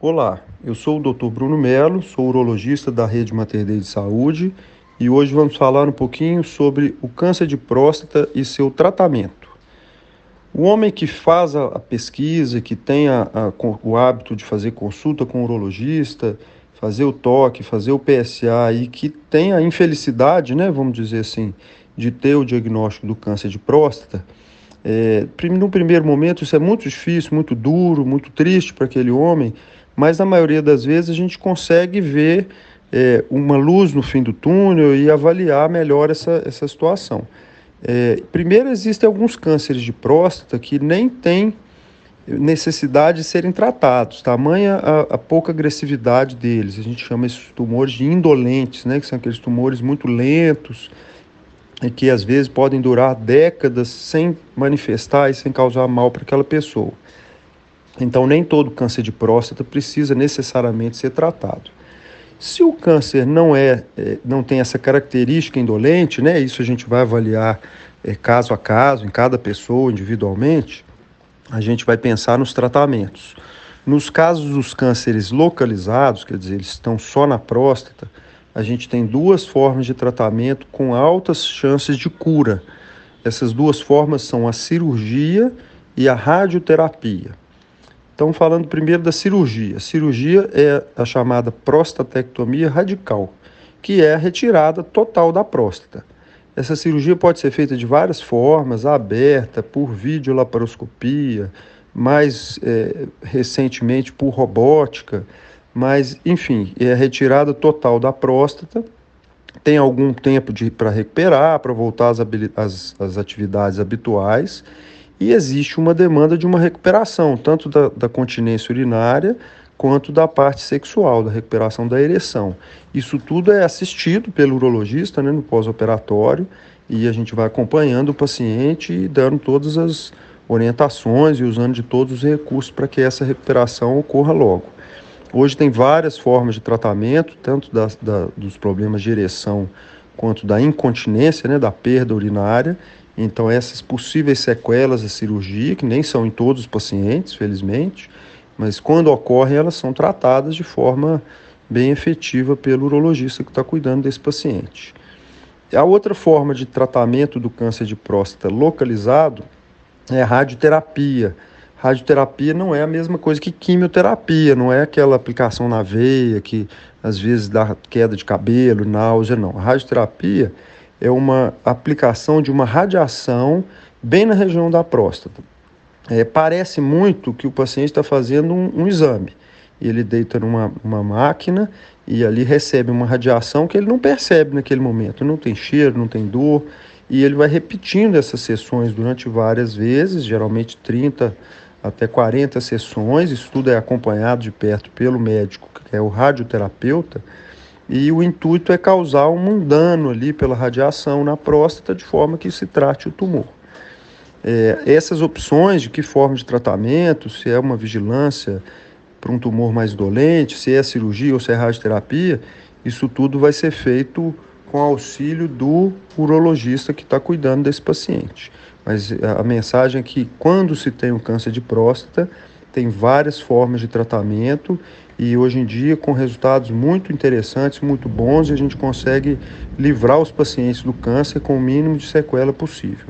Olá, eu sou o Dr. Bruno Melo, sou urologista da Rede Mater Dei de Saúde e hoje vamos falar um pouquinho sobre o câncer de próstata e seu tratamento. O homem que faz a, pesquisa, que tem a, a, o hábito de fazer consulta com o urologista, fazer o toque, fazer o PSA e que tem a infelicidade, né, vamos dizer assim, de ter o diagnóstico do câncer de próstata, é, no primeiro momento isso é muito difícil, muito duro, muito triste para aquele homem, mas na maioria das vezes a gente consegue ver é, uma luz no fim do túnel e avaliar melhor essa, essa situação. É, primeiro, existem alguns cânceres de próstata que nem têm necessidade de serem tratados, tamanha a, a, pouca agressividade deles. A gente chama esses tumores de indolentes, né, que são aqueles tumores muito lentos e que às vezes podem durar décadas sem manifestar e sem causar mal para aquela pessoa. Então, nem todo câncer de próstata precisa necessariamente ser tratado. Se o câncer não é, é não tem essa característica indolente, né, isso a gente vai avaliar é, caso a caso, em cada pessoa individualmente, a gente vai pensar nos tratamentos. Nos casos dos cânceres localizados, quer dizer, eles estão só na próstata, a gente tem duas formas de tratamento com altas chances de cura. Essas duas formas são a cirurgia e a radioterapia. Então, falando primeiro da cirurgia. A cirurgia é a chamada prostatectomia radical, que é a retirada total da próstata. Essa cirurgia pode ser feita de várias formas, aberta, por videolaparoscopia, mais é, recentemente por robótica, mas enfim, é a retirada total da próstata. Tem algum tempo para recuperar, para voltar às, às, às atividades habituais e existe uma demanda de uma recuperação, tanto da, da continência urinária quanto da parte sexual, da recuperação da ereção. Isso tudo é assistido pelo urologista né, no pós-operatório e a gente vai acompanhando o paciente e dando todas as orientações e usando de todos os recursos para que essa recuperação ocorra logo. Hoje tem várias formas de tratamento, tanto da, da, dos problemas de ereção quanto da incontinência, né, da perda urinária, então, essas possíveis sequelas da cirurgia, que nem são em todos os pacientes, felizmente, mas quando ocorrem, elas são tratadas de forma bem efetiva pelo urologista que está cuidando desse paciente. A outra forma de tratamento do câncer de próstata localizado é a radioterapia. Radioterapia não é a mesma coisa que quimioterapia, não é aquela aplicação na veia que às vezes dá queda de cabelo, náusea, não. A radioterapia é uma aplicação de uma radiação bem na região da próstata. É, parece muito que o paciente está fazendo um, um, exame. Ele deita numa uma máquina e ali recebe uma radiação que ele não percebe naquele momento. Não tem cheiro, não tem dor. E ele vai repetindo essas sessões durante várias vezes, geralmente 30 até 40 sessões. Isso tudo é acompanhado de perto pelo médico, que é o radioterapeuta e o intuito é causar um dano ali pela radiação na próstata de forma que se trate o tumor. É, essas opções de que forma de tratamento, se é uma vigilância para um tumor mais dolente, se é cirurgia ou se é radioterapia, isso tudo vai ser feito com auxílio do urologista que está cuidando desse paciente. Mas a mensagem é que quando se tem um câncer de próstata, tem várias formas de tratamento e hoje em dia com resultados muito interessantes, muito bons, e a gente consegue livrar os pacientes do câncer com o mínimo de sequela possível.